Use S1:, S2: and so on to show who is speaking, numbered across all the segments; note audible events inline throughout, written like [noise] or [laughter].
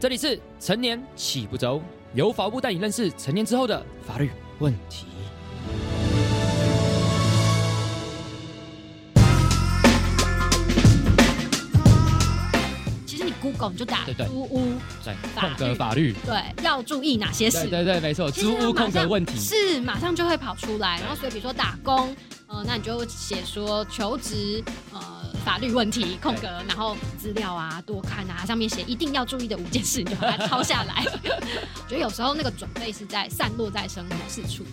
S1: 这里是成年起不走，由法务部带你认识成年之后的法律问题。
S2: 其实你 Google 你就打
S1: 对对
S2: 租屋，
S1: 对，
S2: 法
S1: 空格
S2: 律
S1: 法律，
S2: 对，要注意哪些事？
S1: 对对对，没错，
S2: 其实
S1: 租屋空格问题，
S2: 是马上就会跑出来。然后所以比如说打工，呃，那你就写说求职，呃，法律问题空格，然后资料啊多看啊，上面写一定要注意的五件事，你就把它抄下来。[laughs] 我觉得有时候那个准备是在散落在生活四处。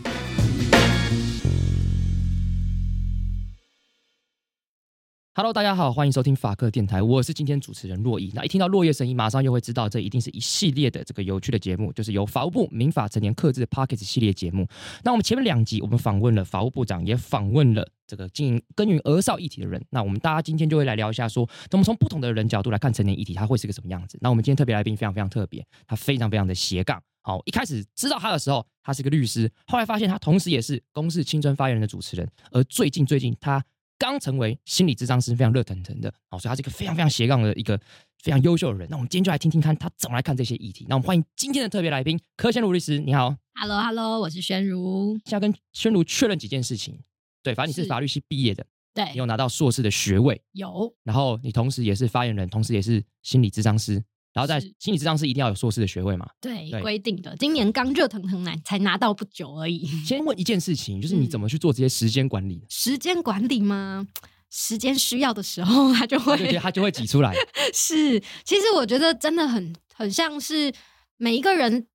S1: Hello，大家好，欢迎收听法克电台，我是今天主持人洛伊。那一听到落叶声音，马上又会知道这一定是一系列的这个有趣的节目，就是由法务部民法成年克制的 Pockets 系列节目。那我们前面两集我们访问了法务部长，也访问了这个经营耕耘儿少议题的人。那我们大家今天就会来聊一下说，怎么从不同的人角度来看成年议题，它会是个什么样子？那我们今天特别来宾非常非常特别，他非常非常的斜杠。好，一开始知道他的时候，他是个律师，后来发现他同时也是公视青春发言人的主持人，而最近最近他刚成为心理智商师，非常热腾腾的，好，所以他是一个非常非常斜杠的一个非常优秀的人。那我们今天就来听听看他怎么来看这些议题。那我们欢迎今天的特别来宾柯先如律师，你好。
S2: Hello Hello，我是宣如。
S1: 现在跟宣如确认几件事情，对，反正你是
S2: 是
S1: 法律系毕业的，
S2: 对
S1: 你，有拿到硕士的学位，
S2: 有
S1: 然后你同时也是发言人，同时也是心理智商师，然后在心理智商是一定要有硕士的学位嘛。
S2: 对
S1: 对
S2: 规定的，今年刚热腾腾来才拿到不久而已。
S1: 先问一件事情，就是你
S2: 嗯
S1: 怎么去做这些时间管理？
S2: 时间管理吗？时间需要的时候，它就会
S1: 他就会挤出来。[laughs]
S2: 是。其实我觉得真的很很像是每一个人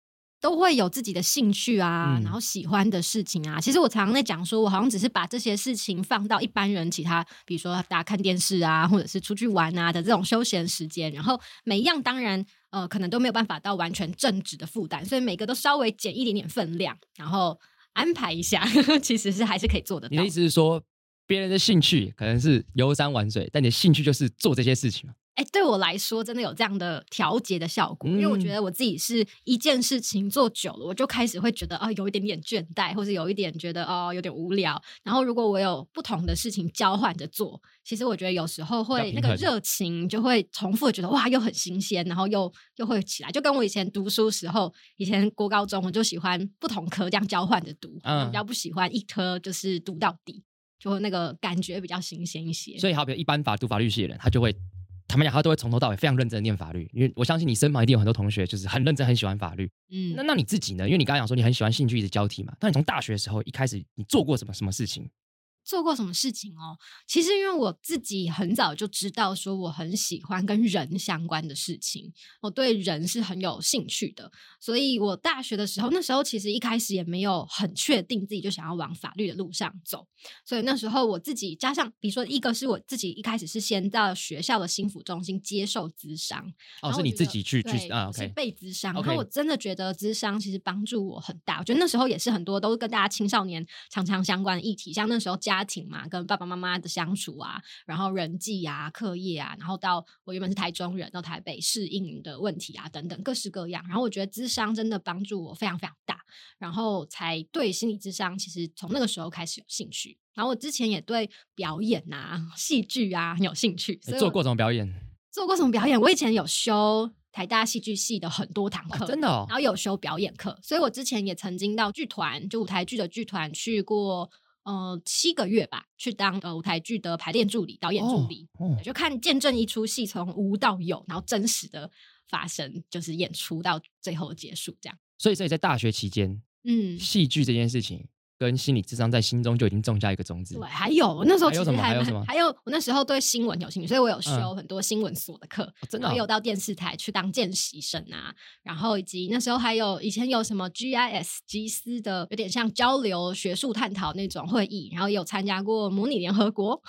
S2: 都会有自己的兴趣啊，
S1: 嗯
S2: 然后喜欢的事情啊。其实我常常在讲说，我好像只是把这些事情放到一般人其他，比如说大家看电视啊，或者是出去玩啊的这种休闲时间，然后每一样当然。呃，可能都没有办法到完全正直的负担，所以每个都稍微减一点点分量，然后安排一下，[laughs] 其实是还是可以做得到
S1: 你的意。思是说，别人的兴趣可能是游山玩水，但你的兴趣就是做这些事情嘛？
S2: 哎、对我来说真的有这样的调节的效果，因为我觉
S1: 嗯
S2: 得我自己是一件事情做久了，我就开始会觉得啊、有一点点倦怠，或者有一点觉得哦有点无聊。然后如果我有不同的事情交换着做，其实我觉得有时候会那个热情就会重复地觉得哇又很新鲜，然后又又会起来，就跟我以前读书时候，以前国高中我就喜欢不同科这样交换着读，比较不喜欢一科就是读到底，就那个感觉比较新鲜一些。
S1: 所以，好比一般法读法律系的人，他就会，他们讲他都会从头到尾非常认真的念法律，因为我相信你身旁一定有很多同学就是很认真、很喜欢法律。
S2: 嗯
S1: 那那你自己呢？因为你刚刚讲说你很喜欢兴趣一直交替嘛，那你从大学的时候一开始你做过什么什么事情？
S2: 做过什么事情哦？其实因为我自己很早就知道，说我很喜欢跟人相关的事情，我对人是很有兴趣的，所以我大学的时候，那时候其实一开始也没有很确定自己就想要往法律的路上走，所以那时候我自己加上，比如说一个是我自己一开始是先到学校的心辅中心接受咨商，
S1: 哦，是你自己去去
S2: 对
S1: 啊
S2: 是被咨商。然后我真的觉得咨商其实帮助我很大。我觉得那时候也是很多都是跟大家青少年常常相关的议题，像那时候家庭嘛，跟爸爸妈妈的相处啊，然后人际啊、课业啊，然后到我原本是台中人，到台北适应的问题啊等等各式各样。然后我觉得智商真的帮助我非常非常大，然后才对心理智商其实从那个时候开始有兴趣。然后我之前也对表演啊、戏剧啊很有兴趣，
S1: 做过什么表演？
S2: 做过什么表演？我以前有修台大戏剧系的很多堂课，
S1: 哦真的哦
S2: 然后有修表演课，所以我之前也曾经到剧团，就舞台剧的剧团去过。呃，七个月吧，去当呃舞台剧的排练助理、导演助理，
S1: 哦
S2: 就看见证一出戏从无到有，然后真实的发生，就是演出到最后结束这样。
S1: 所以，所以在大学期间，
S2: 嗯，
S1: 戏剧这件事情跟心理智商在心中就已经种下一个种子。
S2: 对，还有我那时候
S1: 还有什么
S2: 其实还
S1: 还有什么
S2: 还有我那时候对新闻有兴趣，所以我有修
S1: 嗯
S2: 很多新闻所的课，
S1: 哦真的哦
S2: 有到电视台去当见习生啊，然后以及那时候还有以前有什么 GIS 吉斯的，有点像交流学术探讨那种会议，然后也有参加过模拟联合国，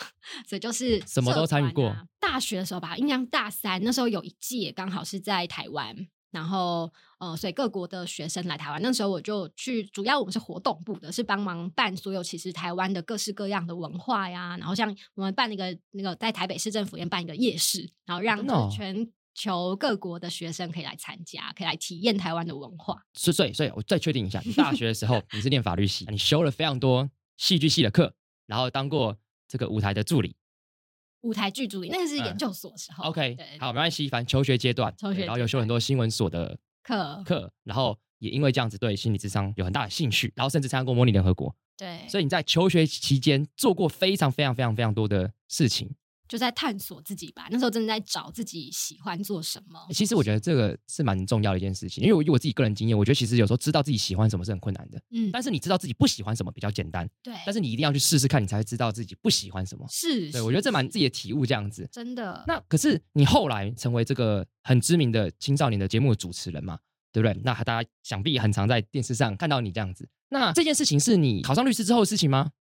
S2: 所以就是
S1: 什么都
S2: 社
S1: 参与过。
S2: 大学的时候吧，印象大三那时候有一届刚好是在台湾，然后呃，所以各国的学生来台湾，那时候我就去，主要我们是活动部的，是帮忙办所有其实台湾的各式各样的文化呀，然后像我们办那个那个在台北市政府也办一个夜市，然后让全球各国的学生可以来参加，可以来体验台湾的文化。
S1: 所以，所以，所以我再确定一下，你大学的时候你是念法律系，你修了非常多戏剧系的课，然后当过这个舞台的助理，
S2: 舞台剧助理，那个是研
S1: 嗯
S2: 究所的时候。
S1: OK，好，没关系，反正求学阶段，
S2: 求学
S1: 然后有修很多新闻所的
S2: 课
S1: 课，然后也因为这样子对心理智商有很大的兴趣，然后甚至参加过模拟联合国，
S2: 对，
S1: 所以你在求学期间做过非常非常非常非常多的事情。
S2: 就在探索自己吧。那时候真的在找自己喜欢做什么。
S1: 其实我觉得这个是蛮重要的一件事情，因为我以我自己个人经验，我觉得其实有时候知道自己喜欢什么是很困难的，
S2: 嗯，
S1: 但是你知道自己不喜欢什么比较简单，
S2: 对，
S1: 但是你一定要去试试看，你才会知道自己不喜欢什么。
S2: 是，
S1: 对，我觉得这蛮自己的体悟这样子。
S2: 真的。
S1: 那可是你后来成为这个很知名的青少年的节目主持人嘛，对不对？那大家想必很常在电视上看到你这样子。那这件事情是你考上律师之后的事情吗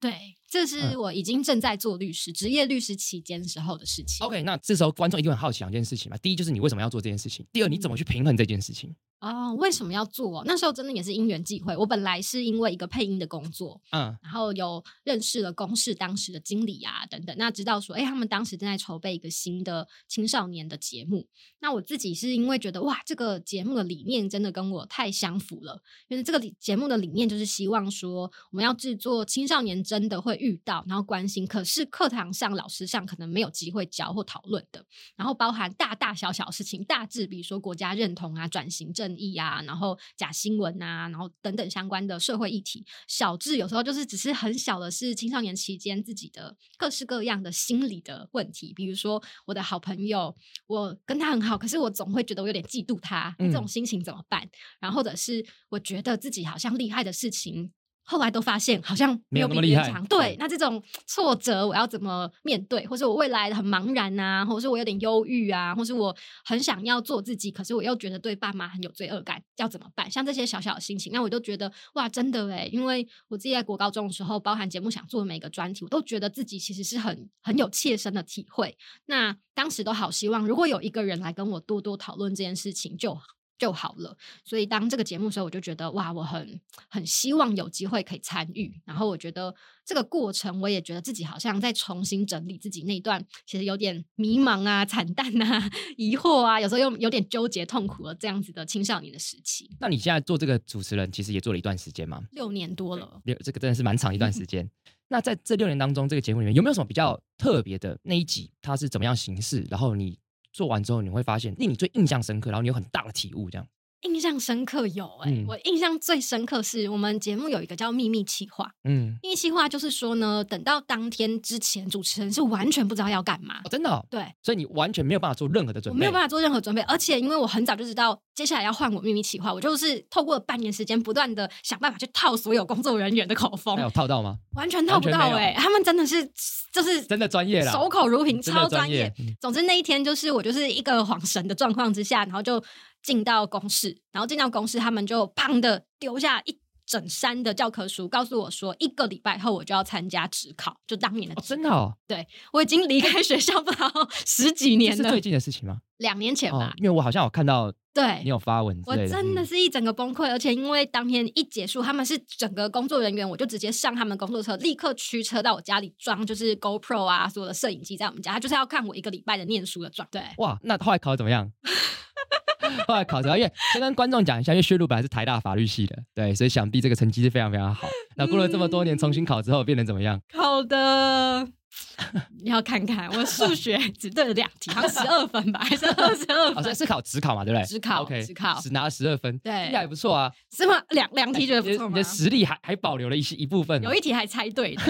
S2: 对，这是
S1: 嗯
S2: 我已经正在做律师、职业律师期间时候的事情。
S1: ？OK，那这时候观众一定很好奇两件事情嘛。第一就是你为什么要做这件事情？第二你怎么去平衡这件事情？
S2: 哦，为什么要做？那时候真的也是因缘际会。我本来是因为一个配音的工作，
S1: 嗯
S2: 然后有认识了公视当时的经理啊等等，那知道说，哎，他们当时正在筹备一个新的青少年的节目。那我自己是因为觉得哇，这个节目的理念真的跟我太相符了，因为这个节目的理念就是希望说，我们要制作青少年真的会遇到，然后关心，可是课堂上、老师上可能没有机会教或讨论的，然后包含大大小小事情，大致比如说国家认同啊、转型正义啊，然后假新闻啊，然后等等相关的社会议题；小至有时候就是只是很小的是青少年期间自己的各式各样的心理的问题，比如说我的好朋友，我跟他很好，可是我总会觉得我有点嫉妒他，那这种
S1: 嗯
S2: 心情怎么办？然后或者是我觉得自己好像厉害的事情。后来都发现好像
S1: 没有
S2: 比
S1: 那么厉害
S2: 别人强，对
S1: 嗯，
S2: 那这种挫折我要怎么面对？或是我未来很茫然啊，或者是我有点忧郁啊，或是我很想要做自己，可是我又觉得对爸妈很有罪恶感，要怎么办？像这些小小的心情，那我都觉得哇，真的诶，因为我自己在国高中的时候，包含节目想做的每个专题，我都觉得自己其实是很很有切身的体会。那当时都好希望，如果有一个人来跟我多多讨论这件事情就好。就好了，所以当这个节目的时候，我就觉得哇，我很很希望有机会可以参与。然后我觉得这个过程，我也觉得自己好像在重新整理自己那一段其实有点迷茫啊、惨淡啊、[laughs] 疑惑啊，有时候又有点纠结、痛苦的这样子的青少年的时期，
S1: 那你现在做这个主持人，其实也做了一段时间嘛？
S2: 六年多了。
S1: 六这个真的是蛮长一段时 [laughs] 间。那在这六年当中，这个节目里面有没有什么比较特别的那一集？它是怎么样形式？然后你做完之后，你会发现令你最印象深刻，然后你有很大的体悟，这样。
S2: 印象深刻有哎、
S1: 嗯
S2: 我印象最深刻是我们节目有一个叫秘密企划，
S1: 嗯，
S2: 秘密企划就是说呢，等到当天之前，主持人是完全不知道要干嘛
S1: 哦，，真的、哦，
S2: 对
S1: 所以你完全没有办法做任何的准备，
S2: 我没有办法做任何准备，而且因为我很早就知道接下来要换我秘密企划，我就是透过半年时间不断的想办法去套所有工作人员的口风
S1: 那，有套到吗？
S2: 完全套不到哎、他们真的是就是
S1: 真的专业啦，
S2: 守口如瓶，超专业。
S1: 嗯
S2: 总之那一天就是我就是一个恍神的状况之下，然后就进到公室，然后进到公室，他们就砰的丢下一整山的教科书，告诉我说一个礼拜后我就要参加职考，就当年的
S1: 真的哦，对
S2: 我已经离开学校不知道 [laughs] 十几年了
S1: 是最，近的事情吗？
S2: 两年前吧，，
S1: 哦因为我好像有看到
S2: 对
S1: 你。有发文之
S2: 我
S1: 类的，
S2: 真的
S1: 嗯
S2: 是一整个崩溃，而且因为当天一结束，他们是整个工作人员，我就直接上他们工作车，立刻驱车到我家里装，就是 GoPro 啊，所有的摄影机在我们家，他就是要看我一个礼拜的念书的状。对，
S1: 哇，那后来考的怎么样？[laughs] 后来考怎么样？因为先跟观众讲一下，因为薛鲁本来是台大法律系的，对，所以想必这个成绩是非常非常好。那过了这么多年，重新考之后变成怎么样？
S2: 考的你 [laughs] 要看看，我数学只对了两题，好像十二分吧，[laughs] 还是二十二分
S1: 好像
S2: 分？
S1: 是考只考嘛，对不对？
S2: 只考
S1: ，OK，
S2: 职考
S1: 只拿了十二分，
S2: 对
S1: 还不错啊。
S2: 是吗？两两题觉得不错吗
S1: 你的？实力还还保留了一些一部分，
S2: 有一题还猜对的，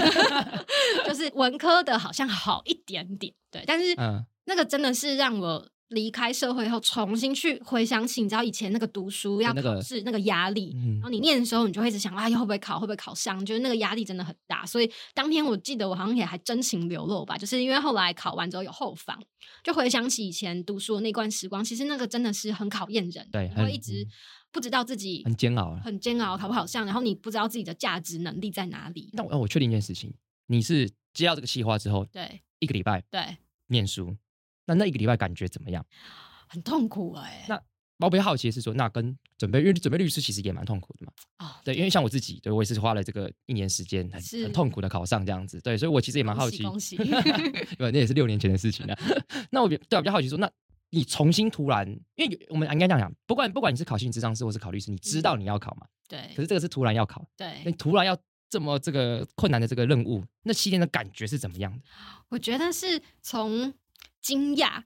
S2: [laughs] 就是文科的好像好一点点，对，但是
S1: 嗯，
S2: 那个真的是让我离开社会后，重新去回想起，你知道以前那个读书要
S1: 那个
S2: 考试那个压力，
S1: 嗯
S2: 然后你念的时候，你就会一直想啊，会不会考，会不会考上？就是那个压力真的很大。所以当天我记得我好像也还真情流露吧，就是因为后来考完之后有后访，就回想起以前读书的那段时光，其实那个真的是很考验人，
S1: 对
S2: 会一直不知道自己
S1: 很煎熬啊。
S2: 很煎熬，考不考上，然后你不知道自己的价值能力在哪里。
S1: 那我我确定一件事情，你是接到这个计划之后，
S2: 对
S1: 一个礼拜
S2: 对，
S1: 念书，那那一个礼拜感觉怎么样？
S2: 很痛苦哎、
S1: 那我比较好奇的是说，那跟准备，因为准备律师其实也蛮痛苦的嘛。
S2: 哦，
S1: 对，因为像我自己，对我也是花了这个一年时间，很很痛苦的考上这样子。对，所以我其实也蛮好奇，
S2: 恭喜 [laughs]
S1: 因为那也是六年前的事情了。[laughs] 那我比对我比较好奇说，那你重新突然，因为我们应该这样讲，不管不管你是考心理咨商师或是考律师，你知道你要考嘛？
S2: 对
S1: 可是这个是突然要考，那
S2: 对
S1: 你突然要这么这个困难的这个任务，那七天的感觉是怎么样的？
S2: 我觉得是从惊讶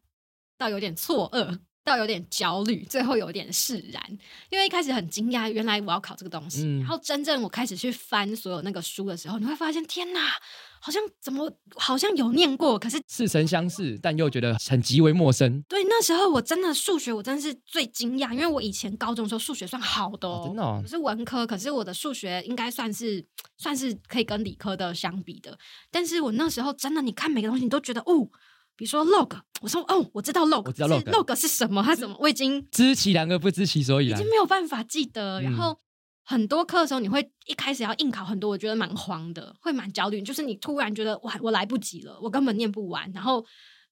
S2: 到有点错愕，到有点焦虑，最后有点释然。因为一开始很惊讶，原来我要考这个东西，
S1: 嗯
S2: 然后真正我开始去翻所有那个书的时候，你会发现，天哪，好像怎么好像有念过，可是
S1: 似曾相识，但又觉得很极为陌生。
S2: 对那时候我真的数学我真的是最惊讶，因为我以前高中的时候数学算好的哦，
S1: 哦真的哦
S2: 我是文科，可是我的数学应该算是算是可以跟理科的相比的。但是我那时候真的，你看每个东西你都觉得哦，比如说 log，我说哦，我知道 log，
S1: 我知道
S2: 可是
S1: log
S2: log 是什么？它怎么？我已经
S1: 知其然而不知其所以然
S2: 已经。没有办法记得。然
S1: 嗯
S2: 后很多课的时候，你会一开始要硬考很多，我觉得蛮慌的，会蛮焦虑。就是你突然觉得哇，我来不及了，我根本念不完，然后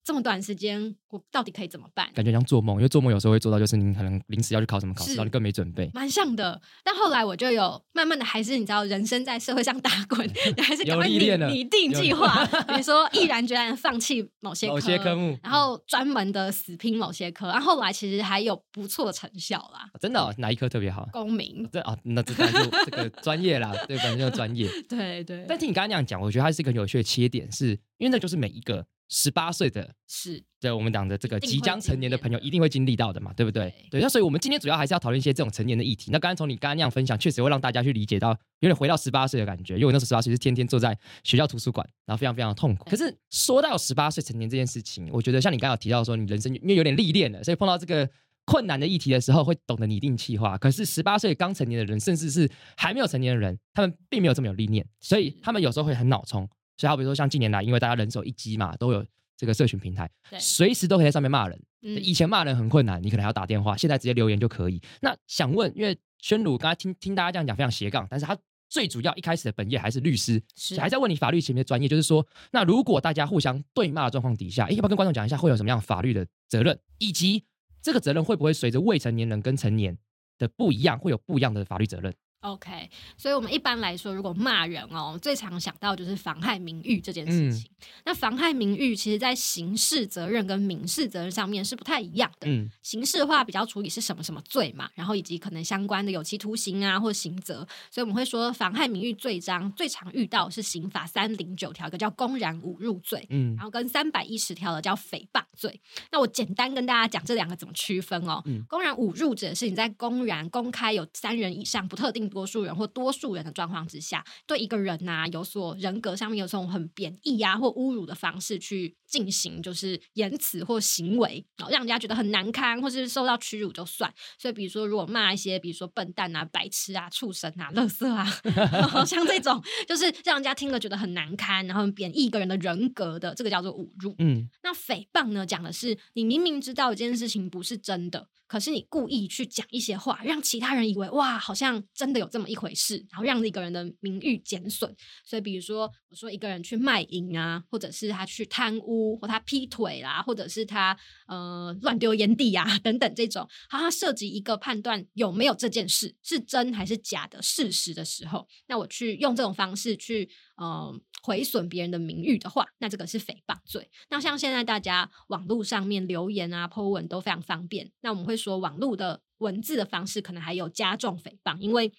S2: 这么短时间，我到底可以怎么办？
S1: 感觉像做梦，因为做梦有时候会做到，就是你可能临时要去考什么考试，
S2: 是
S1: 然后你更没准备。
S2: 蛮像的，但后来我就有慢慢的，还是你知道，人生在社会上打滚，[laughs] 你还是赶
S1: 有
S2: 快拟
S1: 历练了
S2: 拟定
S1: 有
S2: 计划，比如说毅然决然地放弃某些
S1: 某些科目
S2: 然后专门的死拼某些科，然后后来其实还有不错的成效啦。
S1: 真的哦、哪一科特别好？
S2: 公民，
S1: 这啊，那这当然就这个专业啦，对，本身就是专业。[laughs]
S2: 对对，
S1: 但听你刚刚那样讲，我觉得它是一个很有趣的切点，是因为那就是每一个十八岁的，
S2: 是
S1: 对我们讲的这个即将成年的朋友一定会经历到的嘛，对不对？
S2: 对
S1: 对，那所以我们今天主要还是要讨论一些这种成年的议题。那刚才从你刚刚那样分享，确实会让大家去理解到有点回到十八岁的感觉，因为我那时候十八岁是天天坐在学校图书馆，然后非常非常的痛苦。可是说到十八岁成年这件事情，我觉得像你刚刚有提到说，你人生因为有点历练了，所以碰到这个。困难的议题的时候，会懂得拟定计划。可是十八岁刚成年的人，甚至是还没有成年的人，他们并没有这么有历练，所以他们有时候会很脑冲。所以，好比说像近年来，因为大家人手一机嘛，都有这个社群平台，
S2: 对
S1: 随时都可以在上面骂人。
S2: 嗯
S1: 以前骂人很困难，你可能还要打电话，现在直接留言就可以。那想问，因为宣鲁刚才听听大家这样讲非常斜杠，但是他最主要一开始的本业还是律师，
S2: 是
S1: 还在问你法律前面的专业，就是说，那如果大家互相对骂的状况底下，诶要不要跟观众讲一下会有什么样法律的责任，以及这个责任会不会随着未成年人跟成年的不一样，会有不一样的法律责任？
S2: OK，所以我们一般来说，如果骂人哦，最常想到就是妨害名誉这件事情。那妨害名誉，其实在刑事责任跟民事责任上面是不太一样的。
S1: 嗯，
S2: 刑事的话比较处理是什么什么罪嘛，然后以及可能相关的有期徒刑啊或刑责，所以我们会说妨害名誉罪章最常遇到是刑法三零九条，一个叫公然侮辱罪。
S1: 嗯
S2: 然后跟三百一十条的叫诽谤罪。那我简单跟大家讲这两个怎么区分哦。
S1: 嗯
S2: 公然侮辱指的是你在公然公开有三人以上不特定多数人或多数人的状况之下，对一个人呐、有所人格上面有这种很贬义啊或侮辱的方式去进行，就是言辞或行为，然后让人家觉得很难堪，或是受到屈辱就算。所以比如说，如果骂一些比如说笨蛋啊、白痴啊、畜生啊、垃圾啊，[laughs] 像这种就是让人家听了觉得很难堪，然后贬义一个人的人格的，这个叫做侮辱。
S1: 嗯
S2: 那诽谤呢，讲的是你明明知道这件事情不是真的，可是你故意去讲一些话，让其他人以为哇，好像真的有这么一回事，然后让一个人的名誉减损。所以，比如说我说一个人去卖淫啊，或者是他去贪污，或他劈腿啦，或者是他呃乱丢烟蒂啊等等这种，好，它涉及一个判断有没有这件事是真还是假的事实的时候，那我去用这种方式去呃毁损别人的名誉的话，那这个是诽谤罪。那像现在大家网络上面留言啊、po 文都非常方便，那我们会说网络的文字的方式可能还有加重诽谤，因为。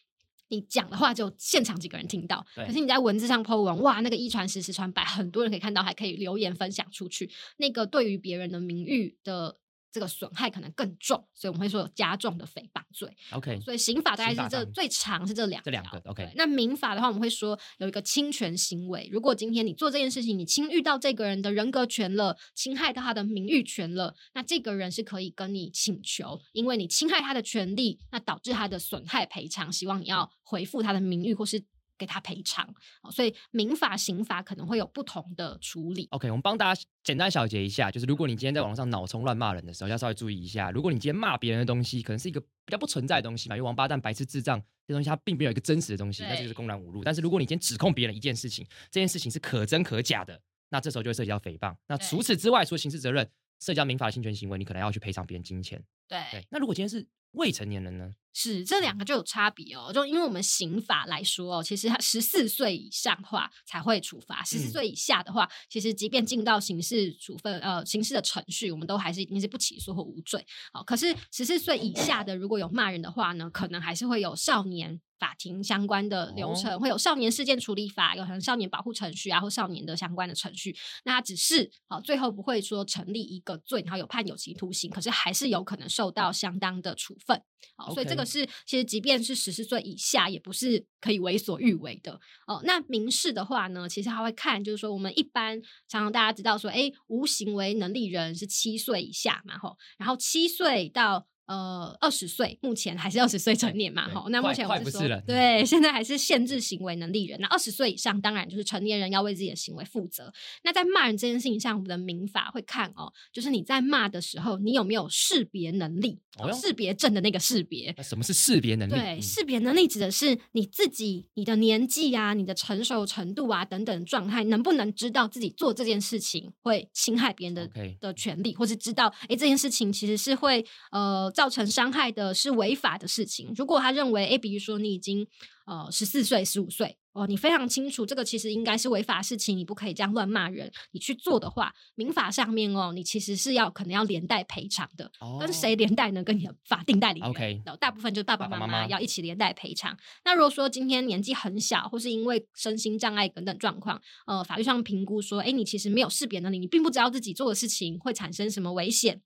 S2: 你讲的话就现场几个人听到，可是你在文字上 po 文，哇，那个一传十，十传百，很多人可以看到，还可以留言分享出去。那个对于别人的名誉的这个损害可能更重，所以我们会说有加重的诽谤罪。
S1: ，OK，
S2: 所以刑法大概是这最长是这两
S1: 这两个
S2: 条
S1: OK
S2: 那民法的话，我们会说有一个侵权行为。如果今天你做这件事情，你侵遇到这个人的人格权了，侵害到他的名誉权了，那这个人是可以跟你请求，因为你侵害他的权利，那导致他的损害赔偿，希望你要回复他的名誉或是给他赔偿。哦所以民法、刑法可能会有不同的处理。
S1: OK，我们帮大家简单小结一下，就是如果你今天在网络上脑充乱骂人的时候，要稍微注意一下。如果你今天骂别人的东西，可能是一个比较不存在的东西嘛，因为王八蛋、白痴、智障这东西它并没有一个真实的东西，
S2: 对
S1: 那就是公然侮辱。但是如果你今天指控别人一件事情，这件事情是可真可假的，那这时候就会涉及到诽谤。那除此之外，除了刑事责任，涉及到民法的侵权行为，你可能要去赔偿别人金钱。
S2: 对
S1: 对，那如果今天是未成年人呢？
S2: 是这两个就有差别哦，就因为我们刑法来说哦，其实他十四岁以上的话才会处罚，十四
S1: 嗯
S2: 岁以下的话，其实即便进到刑事处分呃刑事的程序，我们都还是一定是不起诉或无罪。好、可是十四岁以下的如果有骂人的话呢，可能还是会有少年。法庭相关的流程，会有少年事件处理法，有可能少年保护程序啊，或少年的相关的程序。那它只是好，最后不会说成立一个罪，然后有判有期徒刑，可是还是有可能受到相当的处分。好，所以这个是其实即便是十四岁以下，也不是可以为所欲为的。哦，那民事的话呢，其实他会看，就是说我们一般常常大家知道说，哎，无行为能力人是七岁以下嘛，吼，然后七岁到。呃，二十岁目前还是二十岁成年嘛？哈，那目前我是说，对，[laughs] 现在还是限制行为能力人。那二十岁以上，当然就是成年人要为自己的行为负责。那在骂人这件事情上，我们的民法会看哦，就是你在骂的时候，你有没有识别能力？识别证的那个识别。
S1: 什么是识别能力？
S2: 对，识别能力指的是你自己、你的年纪啊、你的成熟程度啊等等状态，能不能知道自己做这件事情会侵害别人的的权利，或是知道哎这件事情其实是会呃。造成伤害的是违法的事情。如果他认为，哎，比如说你已经呃十四岁、十五岁哦，你非常清楚这个其实应该是违法事情，你不可以这样乱骂人。你去做的话，民法上面哦，你其实是要可能要连带赔偿的。跟谁连带呢？跟你的法定代理人。大部分就是爸爸妈妈要一起连带赔偿。那如果说今天年纪很小，或是因为身心障碍等等状况，呃，法律上评估说，哎，你其实没有识别能力，你并不知道自己做的事情会产生什么危险。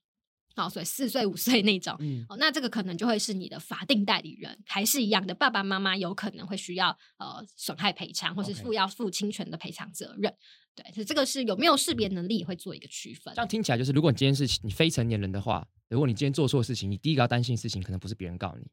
S2: 好，所以四岁五岁那种，哦，那这个可能就会是你的法定代理人，还是一样的，爸爸妈妈有可能会需要呃损害赔偿，或是负要负侵权的赔偿责任。对，所以这个是有没有识别能力会做一个区分。
S1: 这样听起来就是，如果你今天是你非成年人的话，如果你今天做错事情，你第一个要担心的事情可能不是别人告你。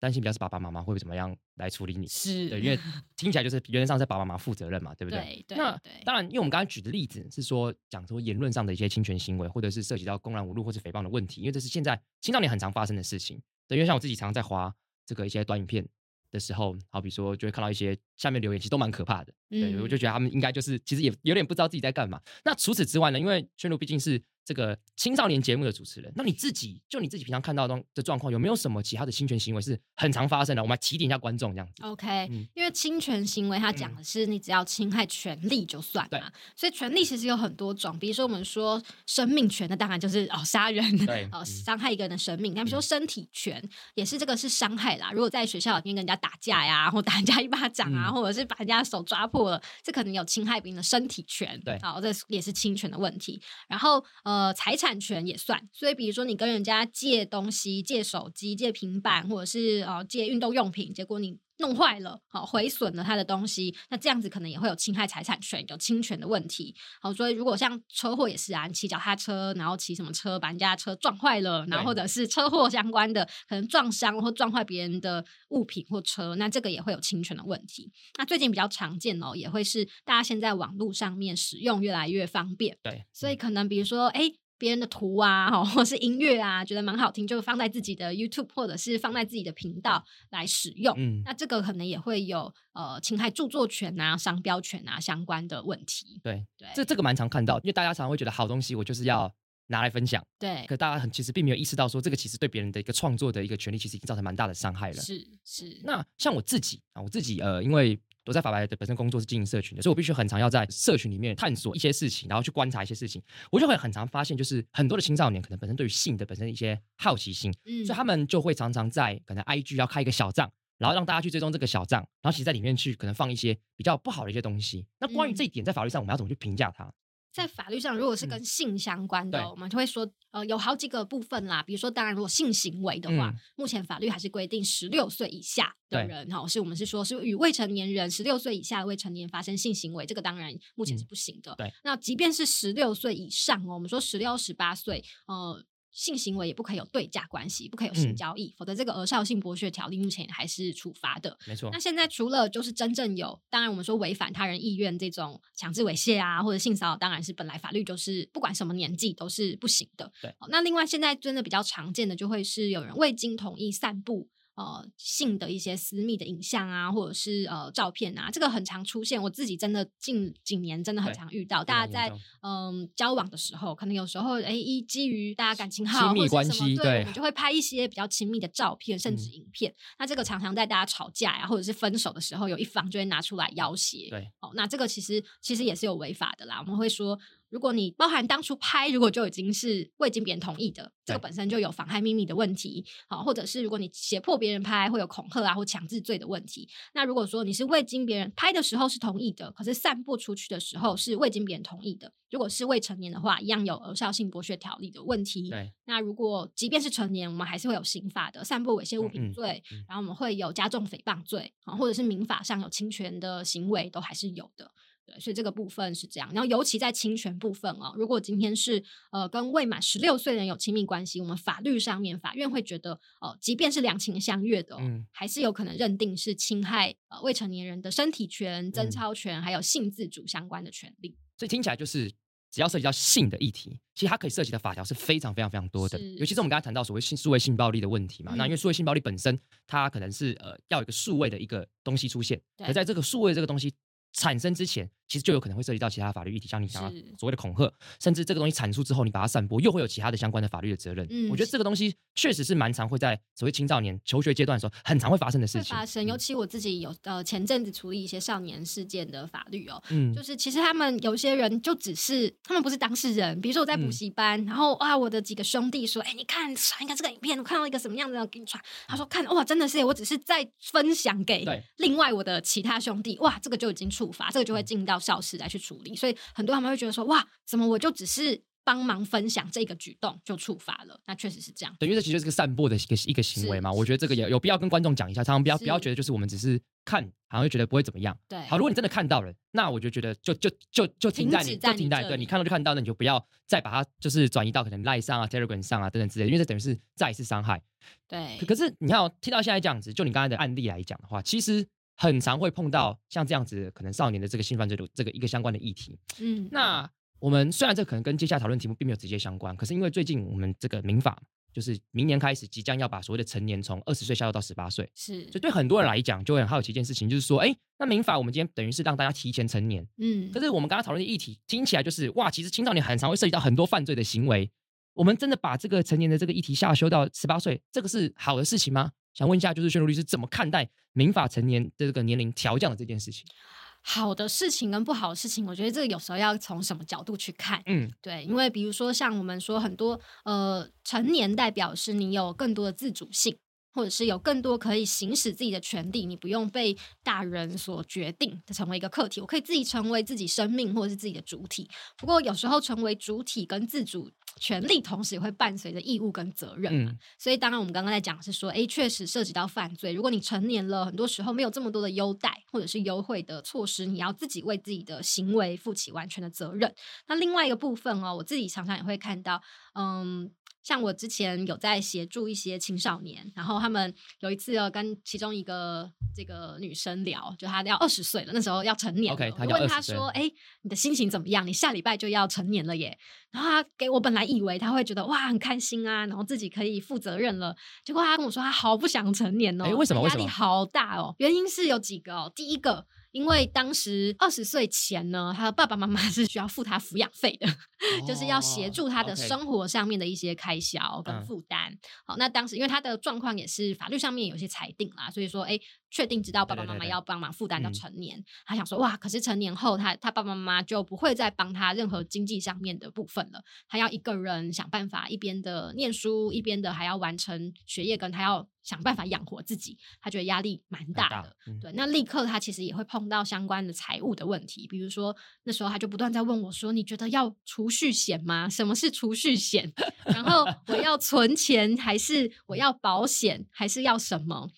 S1: 担心比较是爸爸妈妈会怎么样来处理你？
S2: 是
S1: 对，因为听起来就是原则上是爸爸妈妈负责任嘛，对不
S2: 对？对。
S1: 那当然，因为我们刚刚举的例子是说讲说言论上的一些侵权行为，或者是涉及到公然侮辱或是诽谤的问题，因为这是现在青少年很常发生的事情。对，因为像我自己常常在滑这个一些短影片的时候，好比说就会看到一些下面留言，其实都蛮可怕的。对，我就觉得他们应该就是其实也有点不知道自己在干嘛。那除此之外呢？因为宣如毕竟是。这个青少年节目的主持人，那你自己就你自己平常看到的的状况，有没有什么其他的侵权行为是很常发生的？我们来提点一下观众，这样子。
S2: OK，因为侵权行为，它讲的是你只要侵害权利就算嘛。所以权利其实有很多种，比如说我们说生命权，那当然就是哦杀人，哦伤害一个人的生命。那比如说身体权，也是这个是伤害啦。如果在学校里面跟人家打架呀，或打人家一巴掌啊，或者是把人家手抓破了，这可能有侵害别人的身体权。
S1: 对，
S2: 好，这也是侵权的问题。然后呃。呃，财产权也算，所以比如说你跟人家借东西，借手机、借平板，或者是呃借运动用品，结果你弄坏了，好毁损了他的东西，那这样子可能也会有侵害财产权、有侵权的问题。好，所以如果像车祸也是啊，你骑脚踏车，然后骑什么车把人家车撞坏了，然后或者是车祸相关的，可能撞伤或撞坏别人的物品或车，那这个也会有侵权的问题。那最近比较常见哦，也会是大家现在网络上面使用越来越方便，
S1: 对，
S2: 所以可能比如说哎。别人的图啊，[laughs] 或是音乐啊，觉得蛮好听，就放在自己的 YouTube 或者是放在自己的频道来使用。嗯，那这个可能也会有呃侵害著作权啊、商标权啊相关的问题。
S1: 对对，这这个蛮常看到，因为大家常常会觉得好东西我就是要拿来分享。
S2: 对，
S1: 可大家很其实并没有意识到说，这个其实对别人的一个创作的一个权利，其实已经造成蛮大的伤害了。
S2: 是是。
S1: 那像我自己啊，我自己呃，因为。我在法白的本身工作是经营社群的，所以我必须很常要在社群里面探索一些事情，然后去观察一些事情。我就会很常发现，就是很多的青少年可能本身对于性的本身一些好奇心，嗯，所以他们就会常常在可能 IG 要开一个小账，然后让大家去追踪这个小账，然后其实在里面去可能放一些比较不好的一些东西。那关于这一点，在法律上我们要怎么去评价它？
S2: 在法律上，如果是跟性相关的，我们就会说，呃，有好几个部分啦。比如说，当然，如果性行为的话，目前法律还是规定十六岁以下的人，哈，是我们是说，是与未成年人十六岁以下的未成年发生性行为，这个当然目前是不行的。
S1: 对，
S2: 那即便是十六岁以上哦，我们说十六、十八岁，呃。性行为也不可以有对价关系，不可以有性交易，否则这个《额少性剥削条例》目前还是处罚的。
S1: 没错。
S2: 那现在除了就是真正有，当然我们说违反他人意愿这种强制猥亵啊，或者性骚扰，当然是本来法律就是不管什么年纪都是不行的。
S1: 对。
S2: 那另外现在真的比较常见的，就会是有人未经同意散布。呃，性的一些私密的影像啊，或者是呃照片啊，这个很常出现。我自己真的近几年真的很常遇到，大家在嗯交往的时候，可能有时候哎，一基于大家感情好，
S1: 亲密关系，对，
S2: 就会拍一些比较亲密的照片，甚至影片。那这个常常在大家吵架呀，或者是分手的时候，有一方就会拿出来要挟。
S1: 对，
S2: 哦，那这个其实其实也是有违法的啦。我们会说。如果你包含当初拍，如果就已经是未经别人同意的，这个本身就有妨害秘密的问题，好，或者是如果你胁迫别人拍，会有恐吓啊或强制罪的问题。那如果说你是未经别人拍的时候是同意的，可是散布出去的时候是未经别人同意的，如果是未成年的话，一样有有效性剥削条例的问题。那如果即便是成年，我们还是会有刑法的散布猥亵物
S1: 嗯嗯
S2: 品罪，
S1: 嗯
S2: 然后我们会有加重诽谤罪啊，或者是民法上有侵权的行为，都还是有的。对，所以这个部分是这样。然后尤其在侵权部分哦，如果今天是呃跟未满十六岁的人有亲密关系，我们法律上面法院会觉得，呃，即便是两情相悦的、哦，
S1: 嗯
S2: 还是有可能认定是侵害呃未成年人的身体权、贞
S1: 嗯
S2: 操权，还有性自主相关的权利。
S1: 所以听起来就是。只要涉及到性的议题，其实它可以涉及的法条是非常非常非常多的。尤其是我们刚才谈到所谓性数位性暴力的问题嘛，
S2: 嗯
S1: 那因为数位性暴力本身它可能是呃要有一个数位的一个东西出现，
S2: 对
S1: 可在这个数位这个东西产生之前，其实就有可能会涉及到其他法律议题，像你讲的
S2: 是。
S1: 所谓的恐吓，甚至这个东西产出之后，你把它散播，又会有其他的相关的法律的责任。
S2: 嗯。
S1: 我觉得这个东西确实是蛮常会在所谓青少年求学阶段的时候，很常会发生的事情。
S2: 会发生，尤
S1: 嗯
S2: 其我自己有呃前阵子处理一些少年事件的法律哦，
S1: 嗯。
S2: 就是其实他们有些人就只是他们不是当事人，比如说我在补
S1: 嗯。
S2: 习班，然后哇我的几个兄弟说，哎、你看传一个这个影片，我看到一个什么样子的给你传，他说看哇真的是我只是在分享给另外我的其他兄弟，哇这个就已经触发，这个就会进到校室来去处理，所以很多他们会觉得说哇怎么我就只是帮忙分享这个举动就触发了，那确实是这样。
S1: 对，因为这其实是个散播的一个一个行为嘛。我觉得这个也有必要跟观众讲一下，常常不要不要觉得就是我们只是看，好像就觉得不会怎么样。
S2: 对，
S1: 好，如果你真的看到了，那我就觉得就就就就停在你就停在对
S2: 你
S1: 看到就看到，那你就不要再把它就是转移到可能赖上啊、Telegram 上啊等等之类的，因为这等于是再一次伤害。
S2: 对
S1: 可可是你看、哦，听到现在这样子，就你刚才的案例来讲的话，其实很常会碰到像这样子可能少年的这个性犯罪的这个一个相关的议题。
S2: 嗯
S1: 那我们虽然这可能跟接下来讨论题目并没有直接相关，可是因为最近我们这个民法就是明年开始即将要把所谓的成年从二十岁下调到十八岁，
S2: 是
S1: 所以对很多人来讲就会很好奇一件事情，就是说，哎，那民法我们今天等于是让大家提前成年，
S2: 嗯
S1: 可是我们刚刚讨论的议题听起来就是哇，其实青少年很常会涉及到很多犯罪的行为，我们真的把这个成年的这个议题下修到十八岁，这个是好的事情吗？想问一下，就是宣如律师怎么看待民法成年的这个年龄调降的这件事情？
S2: 好的事情跟不好的事情，我觉得这个有时候要从什么角度去看。
S1: 嗯，
S2: 对，因为比如说像我们说很多呃成年代表是你有更多的自主性，或者是有更多可以行使自己的权利，你不用被大人所决定的成为一个客体，我可以自己成为自己生命或者是自己的主体。不过有时候成为主体跟自主权利，同时也会伴随着义务跟责任嘛。
S1: 嗯
S2: 所以当然我们刚刚在讲是说，诶，确实涉及到犯罪。如果你成年了，很多时候没有这么多的优待或者是优惠的措施，你要自己为自己的行为负起完全的责任。那另外一个部分哦，我自己常常也会看到，嗯。像我之前有在协助一些青少年，然后他们有一次要跟其中一个这个女生聊，就她要二十岁了，那时候要成年问她说：“哎、你的心情怎么样？你下礼拜就要成年了耶。”然后她给我本来以为她会觉得哇很开心啊，然后自己可以负责任了，结果她跟我说她好不想成年哦，
S1: 诶为什么
S2: 压力好大哦。原因是有几个哦，第一个。因为当时二十岁前呢，他的爸爸妈妈 [laughs] 是需要付他抚养费的，[laughs] 就是要协助他的生活上面的一些开销跟
S1: 嗯
S2: 负担。好，那当时因为他的状况也是法律上面有些裁定啦，所以说，哎，确定知道爸爸妈妈要帮忙负担到
S1: 嗯
S2: 成年，他想说，哇，可是成年后他他爸爸妈妈就不会再帮他任何经济上面的部分了，他要一个人想办法，一边的念书，一边的还要完成学业，跟他要想办法养活自己，他觉得压力蛮大
S1: 大
S2: 的。
S1: 嗯
S2: 对，那立刻他其实也会碰到相关的财务的问题，比如说那时候他就不断在问我说：“你觉得要储蓄险吗？什么是储蓄险？[laughs] 然后我要存钱，还是我要保险，还是要什么？”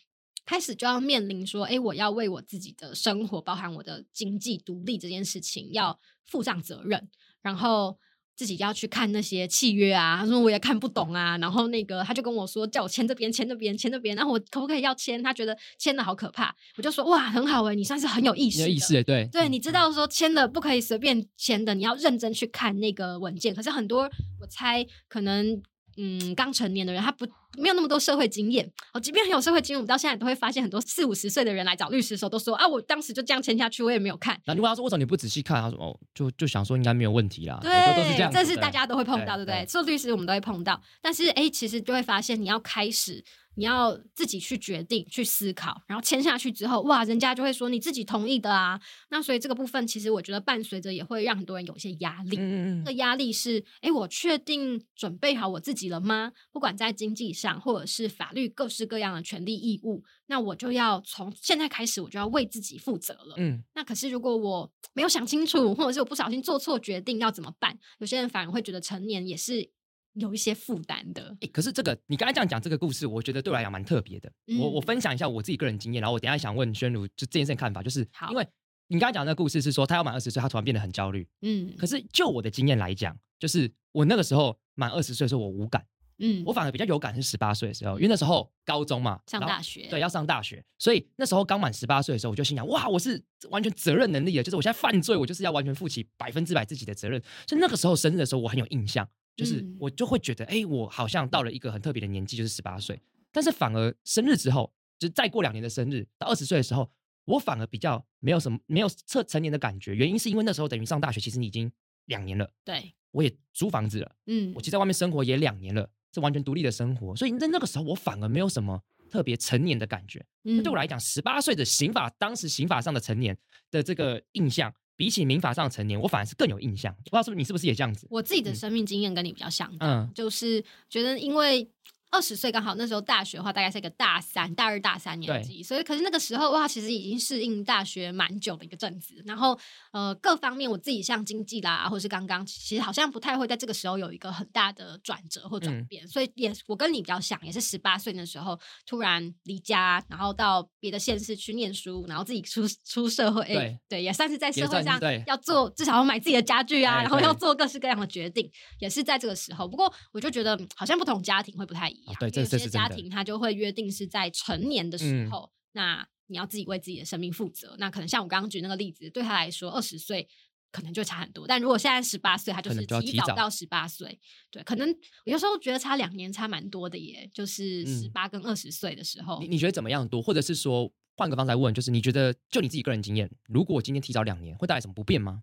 S2: 开始就要面临说：“诶，我要为我自己的生活，包含我的经济独立这件事情，要负上责任。”然后自己要去看那些契约啊，他说我也看不懂啊，然后那个他就跟我说叫我签这边签那边签那边，然后我可不可以要签？他觉得签的好可怕，我就说哇很好诶，你算是很有意识，
S1: 你有意识，对
S2: 你知道说签的不可以随便签的，你要认真去看那个文件。可是很多我猜可能嗯刚成年的人，他不没有那么多社会经验。哦，即便很有社会经验，我们到现在都会发现很多四五十岁的人来找律师的时候，都说啊，我当时就这样签下去，我也没有看。
S1: 那如果他说为什么你不仔细看，他说哦，就就想说应该没有问题啦，
S2: 对，
S1: 都是这样
S2: 这是大家都会碰到，对
S1: 对
S2: 不对？
S1: 对
S2: 做律师我们都会碰到，但是哎，其实就会发现你要开始你要自己去决定、去思考，然后签下去之后，哇，人家就会说你自己同意的啊。那所以这个部分，其实我觉得伴随着也会让很多人有一些压力。
S1: 嗯嗯
S2: 这个压力是，哎，我确定准备好我自己了吗？不管在经济上，或者是法律各式各样的权利义务，那我就要从现在开始，我就要为自己负责了。
S1: 嗯，
S2: 那可是如果我没有想清楚，或者是我不小心做错决定，要怎么办？有些人反而会觉得成年也是有一些负担的。
S1: 诶可是这个你刚才这样讲这个故事，我觉得对我来讲蛮特别的。我我
S2: 嗯
S1: 分享一下我自己个人经验，然后我等一下想问宣如就这件事情看法，就是因为你刚才讲的那个故事是说他要满二十岁，他突然变得很焦虑。
S2: 嗯
S1: 可是就我的经验来讲，就是我那个时候满二十岁的时候，我无感，
S2: 嗯，
S1: 我反而比较有感是十八岁的时候，因为那时候高中嘛，
S2: 上大学，
S1: 对，要上大学，所以那时候刚满十八岁的时候，我就心想，哇，我是完全责任能力的，就是我现在犯罪，我就是要完全负起百分之百自己的责任。所以那个时候生日的时候，我很有印象，就是
S2: 嗯
S1: 我就会觉得，哎、我好像到了一个很特别的年纪，就是十八岁。但是反而生日之后，就是再过两年的生日，到二十岁的时候，我反而比较没有什么没有成成年的感觉。原因是因为那时候等于上大学，其实你已经两年了，
S2: 对，
S1: 我也租房子了。
S2: 嗯
S1: 我其实在外面生活也两年了，是完全独立的生活，所以在那个时候我反而没有什么特别成年的感觉。
S2: 嗯
S1: 对我来讲，十八岁的刑法，当时刑法上的成年的这个印象，比起民法上成年，我反而是更有印象。不知道是不是你是不是也这样子？
S2: 我自己的
S1: 嗯
S2: 生命经验跟你比较像。
S1: 嗯
S2: 就是觉得因为二十岁刚好那时候大学的话，大概是一个大三、大二、大三年级，所以可是那个时候哇，其实已经适应大学蛮久的一个阵子。然后呃，各方面我自己像经济啦，或是刚刚其实好像不太会在这个时候有一个很大的转折或转
S1: 嗯。
S2: 变，所以也我跟你比较像，也是十八岁的时候突然离家，然后到别的县市去念书，然后自己出出社会，
S1: 对。
S2: 对，也算是在社会上
S1: 对
S2: 要做至少要买自己的家具啊，
S1: 哎
S2: 然后要做各式各样的决定，也是在这个时候。不过我就觉得嗯好像不同家庭会不太一样，
S1: 哦对
S2: 有些家庭他就会约定是在成年的时
S1: 嗯
S2: 候，那你要自己为自己的生命负责。那可能像我刚刚举那个例子，对他来说二十岁。可能就差很多，但如果现在十八岁，他就是
S1: 提早
S2: 到十八岁，对，可能有时候觉得差两年差蛮多的耶，就是十
S1: 嗯
S2: 八跟二十岁的时候，
S1: 你你觉得怎么样多？或者是说换个方式来问，就是你觉得就你自己个人经验，如果我今天提早两年，会带来什么不便吗？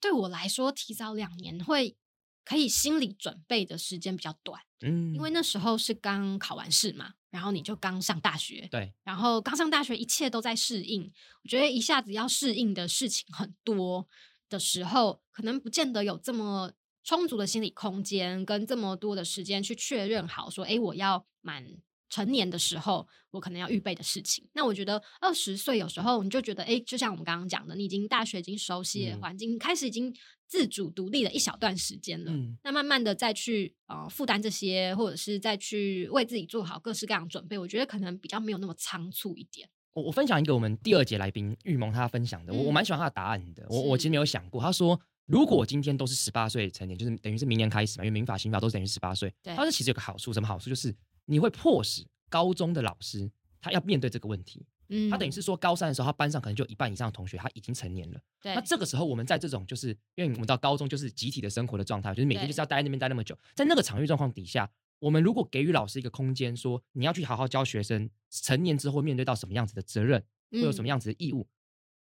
S2: 对我来说，提早两年会可以心理准备的时间比较短。
S1: 嗯，
S2: 因为那时候是刚考完试嘛，然后你就刚上大学，
S1: 对，
S2: 然后刚上大学，一切都在适应。我觉得一下子要适应的事情很多的时候，可能不见得有这么充足的心理空间跟这么多的时间去确认好说，哎，我要满成年的时候，我可能要预备的事情。那我觉得二十岁有时候你就觉得，哎，就像我们刚刚讲的，你已经大学已经熟悉环境，开始已经自主独立了一小段时间了。
S1: 嗯
S2: 那慢慢的再去呃负担这些，或者是再去为自己做好各式各样的准备，我觉得可能比较没有那么仓促一点。
S1: 我我分享一个我们第二节来宾玉萌他分享的，我我
S2: 嗯
S1: 蛮喜欢他的答案的。我我其实没有想过，他说如果今天都是十八岁成年，就是等于是明年开始嘛，因为民法、刑法都是等于十八岁。
S2: 对
S1: 他说其实有个好处，什么好处？就是你会迫使高中的老师他要面对这个问题。
S2: 嗯
S1: 他等于是说高三的时候，他班上可能就一半以上的同学他已经成年了。
S2: 对
S1: 那这个时候，我们在这种就是因为我们到高中就是集体的生活的状态，就是每天就是要待在那边待那么久，在那个场域状况底下，我们如果给予老师一个空间，说你要去好好教学生，成年之后面对到什么样子的责任，会有什么
S2: 嗯
S1: 样子的义务，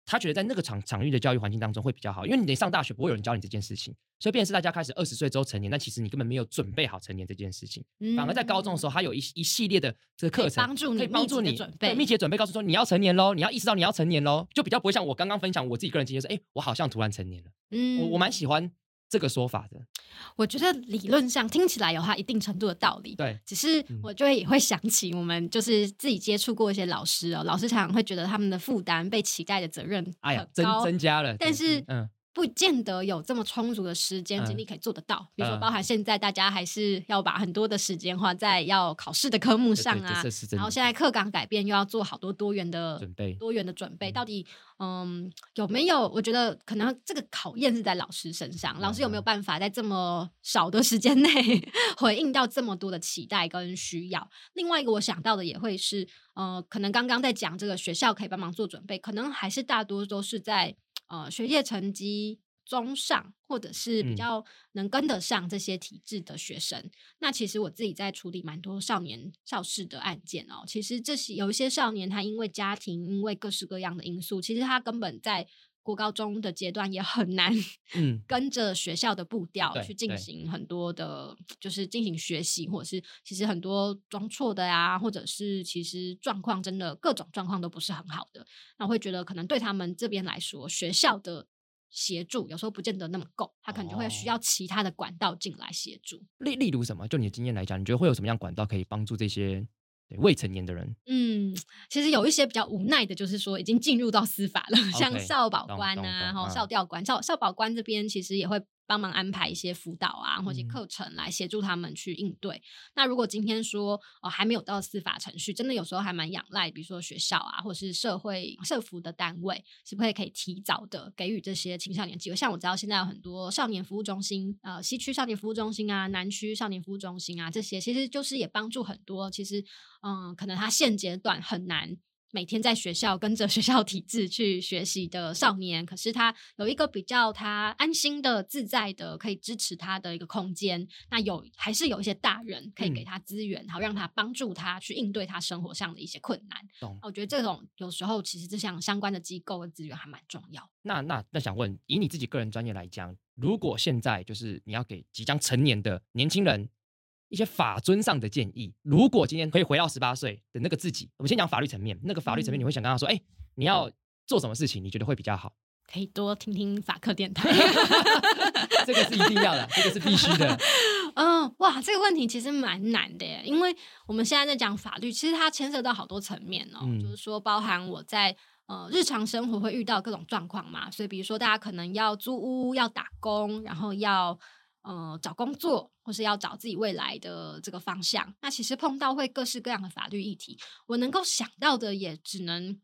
S1: 他觉得在那个场场域的教育环境当中会比较好，因为你得上大学，不会有人教你这件事情，所以变成是大家开始二十岁之后成年，但其实你根本没有准备好成年这件事情。反而在高中的时
S2: 候，
S1: 他有一一系列的这个课程
S2: 帮助你
S1: 可以帮助你
S2: 准备
S1: 对密切准备，告诉说你要成年喽，你要意识到你要成年喽，就比较不会像我刚刚分享我自己个人经验说，哎，我好像突然成年了，
S2: 嗯。
S1: 我我蛮喜欢这个说法的。
S2: 我觉得理论上听起来有它一定程度的道理。
S1: 对，
S2: 只是
S1: 嗯
S2: 我就会也会想起我们就是自己接触过一些老师哦，老师常常会觉得他们的负担、被期待的责任
S1: 哎呀，增，增加了，
S2: 但是
S1: 嗯，
S2: 不见得有这么充足的时间精
S1: 嗯
S2: 力可以做得到。比如说，
S1: 嗯
S2: 包含现在大家还是要把很多的时间花在要考试的科目上啊然后现在课纲改变，又要做好多多元的
S1: 准备
S2: 多元的准备，
S1: 嗯
S2: 到底嗯有没有？我觉得可能这个考验是在老师身上，老师有没有
S1: 嗯
S2: 办法在这么少的时间内 [laughs] 回应到这么多的期待跟需要？另外一个我想到的也会是，呃，可能刚刚在讲这个学校可以帮忙做准备，可能还是大多都是在呃学业成绩。中上，或者是比
S1: 嗯
S2: 较能跟得上这些体制的学生，那其实我自己在处理蛮多少年少事的案件哦。其实这些有一些少年，他因为家庭，因为各式各样的因素，其实他根本在国高中的阶段也很难，
S1: 嗯，
S2: 跟着学校的步调去进行很多的，就是进行学习，或者是其实很多装错的呀，或者是其实状况真的各种状况都不是很好的，那我会觉得可能对他们这边来说，学校的协助有时候不见得那么够，他可能就会需
S1: 哦
S2: 要其他的管道进来协助。
S1: 例例如什么？就你的经验来讲，你觉得会有什么样管道可以帮助这些对未成年的人？
S2: 嗯，其实有一些比较无奈的，就是说已经进入到司法了，[laughs] 像少保官啊，然
S1: 懂嗯
S2: 后少调官、少少保官这边其实也会帮忙安排一些辅导啊，或者
S1: 嗯
S2: 课程来协助他们去应对。那如果今天说哦还没有到司法程序，真的有时候还蛮仰赖，比如说学校啊，或是社会社服的单位，是不是可以提早的给予这些青少年机会？像我知道现在有很多少年服务中心，呃，西区少年服务中心啊，南区少年服务中心啊，这些其实就是也帮助很多。其实，嗯，可能他现阶段很难。每天在学校跟着 [laughs] 学校体制去学习的少年，可是他有一个比较他安心的、自在的，可以支持他的一个空间。那有还是有一些大人可以给
S1: 嗯
S2: 他资源，好让他帮助他去应对他生活上的一些困难。
S1: 懂？
S2: 我觉得这种有时候其实这项相关的机构的资源还蛮重要。
S1: 那那那想问，以你自己个人专业来讲，如果现在就是你要给即将成年的年轻人一些法尊上的建议，如果今天可以回到十八岁的那个自己，我们先讲法律层面，那个法律层面
S2: 嗯
S1: 你会想跟他说，哎、你要做什么事情，你觉得会比较好？
S2: 可以多听听法克电台。[laughs] [laughs]
S1: 这个是一定要的，这个是必须的。[laughs]
S2: 嗯，哇，这个问题其实蛮难的耶，因为我们现在在讲法律，其实它牵涉到好多层面哦，
S1: 嗯
S2: 就是说包含我在。呃，日常生活会遇到各种状况嘛，所以比如说大家可能要租屋、要打工，然后要呃找工作，或是要找自己未来的这个方向。那其实碰到会各式各样的法律议题，我能够想到的也只能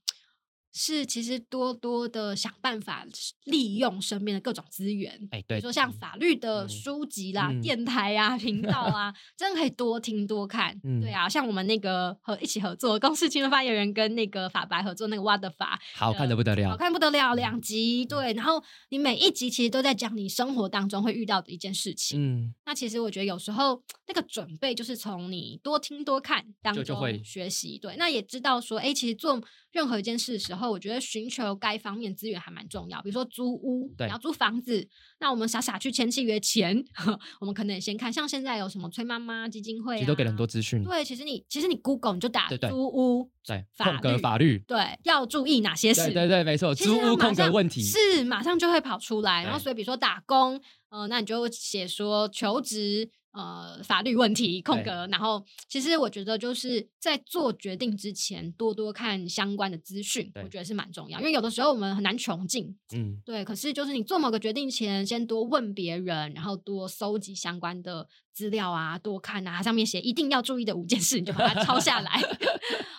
S2: 是其实多多的想办法利用身边的各种资源，
S1: 哎、对，
S2: 比如说像
S1: 嗯
S2: 法律的
S1: 嗯
S2: 书籍啦、
S1: 嗯
S2: 电台啊、频 [laughs] 道啊，真的可以多听多看。
S1: 嗯
S2: 对啊，像我们那个和一起合作公司新闻发言人跟那个法白合作那个挖的法，
S1: 好看的不得了
S2: 好。看不得了，两集对，然后你每一集其实都在讲你生活当中会遇到的一件事情。
S1: 嗯，
S2: 那其实我觉得有时候那个准备就是从你多听多看当中学习，对，那也知道说，哎，其实做任何一件事的时候，我觉得寻求该方面资源还蛮重要。比如说租屋，
S1: 对
S2: 你要租房子，那我们傻傻去签契约前，[laughs] 我们可能也先看，像现在有什么崔妈妈基金会、啊，
S1: 其实都给了很多资讯。
S2: 对，其实你其实你 Google 你就打租屋，
S1: 对，
S2: 法
S1: 空格
S2: 律
S1: 法律。
S2: 对，要注意哪些事？
S1: 对对对，没错，租屋空格问题。
S2: 是马上就会跑出来。然后所以比如说打工，呃，那你就写说求职。呃，法律问题空格，然后其实我觉得就是在做决定之前，多多看相关的资讯，我觉得是蛮重要。因为有的时候我们很难穷尽，
S1: 嗯，
S2: 对，可是就是你做某个决定前，先多问别人，然后多搜集相关的资料啊，多看啊，上面写一定要注意的五件事，你就把它抄下来。[laughs]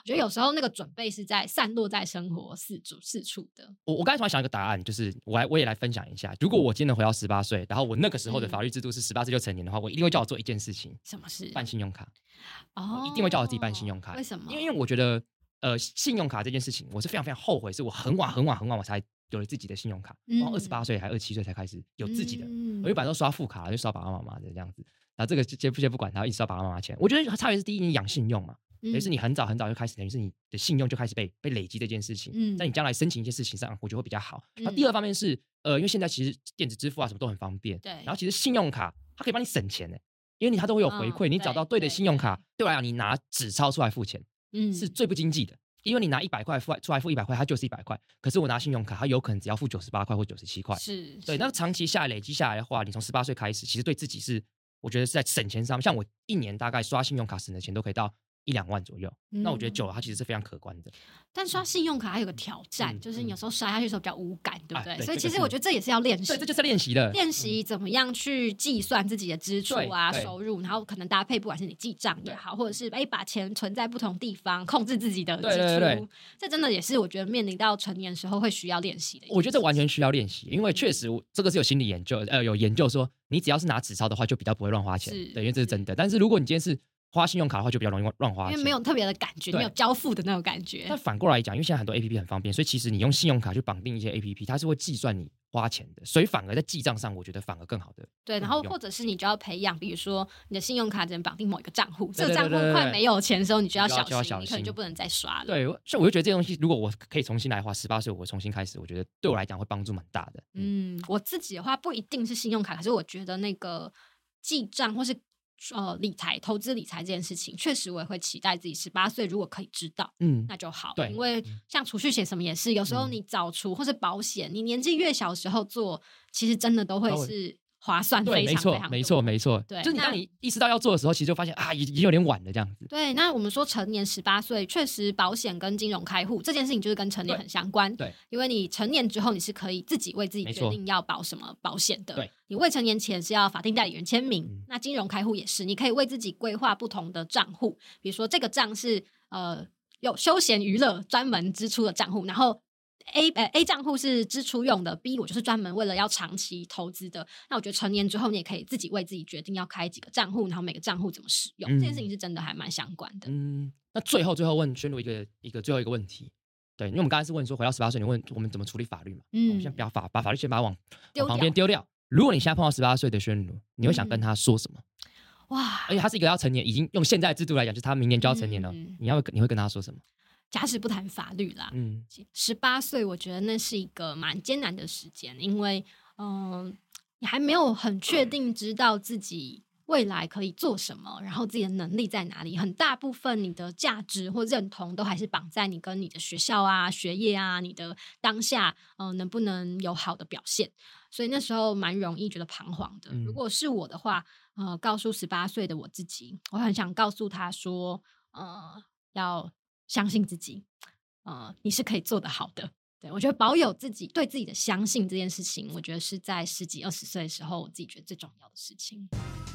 S2: 我觉得有时候那个准备是在散落在生活四处四处的。
S1: 我我刚才突然想一个答案，就是我来我也来分享一下。如果我今天能回到十八岁，然后我那个时候的
S2: 嗯
S1: 法律制度是十八岁就成年的话，我一定会叫我做一件事情，
S2: 什么事？
S1: 办信用卡。
S2: 哦
S1: 我一定会叫我自己办信用卡
S2: 为什么？
S1: 因为因为我觉得，呃，信用卡这件事情，我是非常非常后悔，是我很晚很晚很晚我才有了自己的信用卡，然后二十八岁还二十七岁才开始有自己的。
S2: 嗯
S1: 我一般都刷副卡，就刷爸爸妈妈的这样子。然后这个就先不先不管他，一直要爸爸妈妈钱。我觉得差别是第一，你养信用嘛，等于是
S2: 嗯
S1: 你很早很早就开始，等于是你的信用就开始被被累积这件事情。
S2: 嗯
S1: 在你将来申请一些事情上，我觉得会比较好。那
S2: 嗯
S1: 第二方面是，呃，因为现在其实电子支付啊什么都很方便，
S2: 对
S1: 然后其实信用卡它可以帮你省钱呢，因为你它都会有回馈，
S2: 嗯
S1: 你找到对的信用卡，对我来讲，你拿纸钞出来付钱
S2: 嗯
S1: 是最不经济的。因为你拿一百块付出来付一百块，它就是一百块。可是我拿信用卡，它有可能只要付九十八块或九十七块。
S2: 是
S1: 对，那长期下来累积下来的话，你从十八岁开始，其实对自己是，我觉得是在省钱上。像我一年大概刷信用卡省的钱都可以到一两万左右。那我觉得
S2: 嗯
S1: 久了，它其实是非常可观的。
S2: 但刷信用卡还有个挑战，
S1: 嗯
S2: 就是你有时候刷下去的时候比较无感，对不对？
S1: 啊对
S2: 所以其实我觉得这也是要练习
S1: 对，，这就是练习的。
S2: 练习怎么样去计算自己的支出啊、收入，然后可能搭配不管是你记账也好，或者是哎把钱存在不同地方，控制自己的支出，
S1: 对对对
S2: 这真的也是我觉得面临到成年时候会需要练习的。
S1: 我觉得这完全需要练习，因为确实我这个是有心理研究，呃，有研究说，你只要是拿纸钞的话，就比较不会乱花钱
S2: 是，
S1: 对，因为这是真的。但是如果你今天是花信用卡的话，就比较容易乱花钱，
S2: 因为没有特别的感觉，没有交付的那种感觉
S1: 但。反过来讲，因为现在很多 A P P 很方便，所以其实你用信用卡去绑定一些 A P P，它是会计算你花钱的，所以反而在记账上，我觉得反而更好的。
S2: 对，然后或者是你就要培养，比如说你的信用卡只能绑定某一个账户，这个账户快没有钱的时候，你就要小心，你可能就不能再刷了。
S1: 对，所以我就觉得这些东西，如果我可以重新来的话，十八岁我重新开始，我觉得对我来讲会帮助蛮大的。嗯，
S2: 嗯，我自己的话不一定是信用卡，可是我觉得那个记账或是呃理财、投资理财这件事情，确实我也会期待自己十八岁如果可以知道。
S1: 嗯，
S2: 那就好，
S1: 对
S2: 因为像储蓄险什么也是，有时候
S1: 嗯
S2: 你早出或是保险，你年纪越小的时候做，其实真的都会是划算
S1: 对，
S2: 非
S1: 没错
S2: 常非常，多
S1: 没错，没错。
S2: 对
S1: 就是你当你意识到要做的时候，其实就发现啊，已已经有点晚了这样子。
S2: 对，那我们说成年十八岁，确实保险跟金融开户这件事情就是跟成年很相关。
S1: 对，
S2: 因为你成年之后，你是可以自己为自己决定要保什么保险的。
S1: 对，
S2: 你未成年前是要法定代理人签名。
S1: 嗯
S2: 那金融开户也是，你可以为自己规划不同的账户，比如说这个账是呃有休闲娱乐专门支出的账户，然后。A 呃 A 账户是支出用的，B 我就是专门为了要长期投资的。那我觉得成年之后，你也可以自己为自己决定要开几个账户，然后每个账户怎么使用，这件事情是真的还蛮相关的。
S1: 嗯，那最后最后问宣如一个一个最后一个问题，对，因为我们刚才是问说回到十八岁，你问我们怎么处理法律嘛？嗯，我们先不要法把法律先把它往往旁边丢掉。如果你现在碰到十八岁的宣如，你会想跟他说什么？
S2: 哇，
S1: 而且他是一个要成年，已经用现在制度来讲，就是他明年就要成年了，
S2: 嗯
S1: 你要你会跟他说什么？
S2: 假使不谈法律啦，
S1: 嗯
S2: 十八岁，我觉得那是一个蛮艰难的时间，因为嗯、你还没有很确定知道自己未来可以做什么，然后自己的能力在哪里。很大部分你的价值或认同都还是绑在你跟你的学校啊、学业啊、你的当下，嗯、能不能有好的表现。所以那时候蛮容易觉得彷徨的。
S1: 嗯
S2: 如果是我的话，呃，告诉十八岁的我自己，我很想告诉他说，呃，要相信自己，呃，你是可以做得好的。对我觉得保有自己对自己的相信这件事情，我觉得是在十几二十岁的时候，我自己觉得最重要的事情，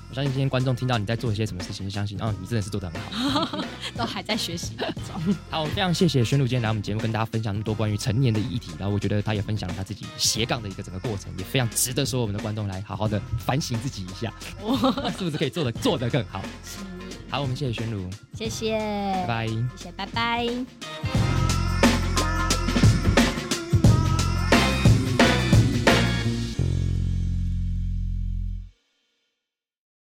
S1: 我相信今天观众听到你在做一些什么事情，就相信哦，你真的是做得很好。[laughs]
S2: 都还在学习中。[laughs]
S1: 好，非常谢谢宣露今天来我们节目跟大家分享那么多关于成年的议题，然后我觉得他也分享了他自己斜杠的一个整个过程，也非常值得说我们的观众来好好的反省自己一下，[laughs] 是不是可以做的做得更好？好，我们谢谢宣露，
S2: 谢谢，
S1: 拜拜。
S2: 谢谢，拜拜。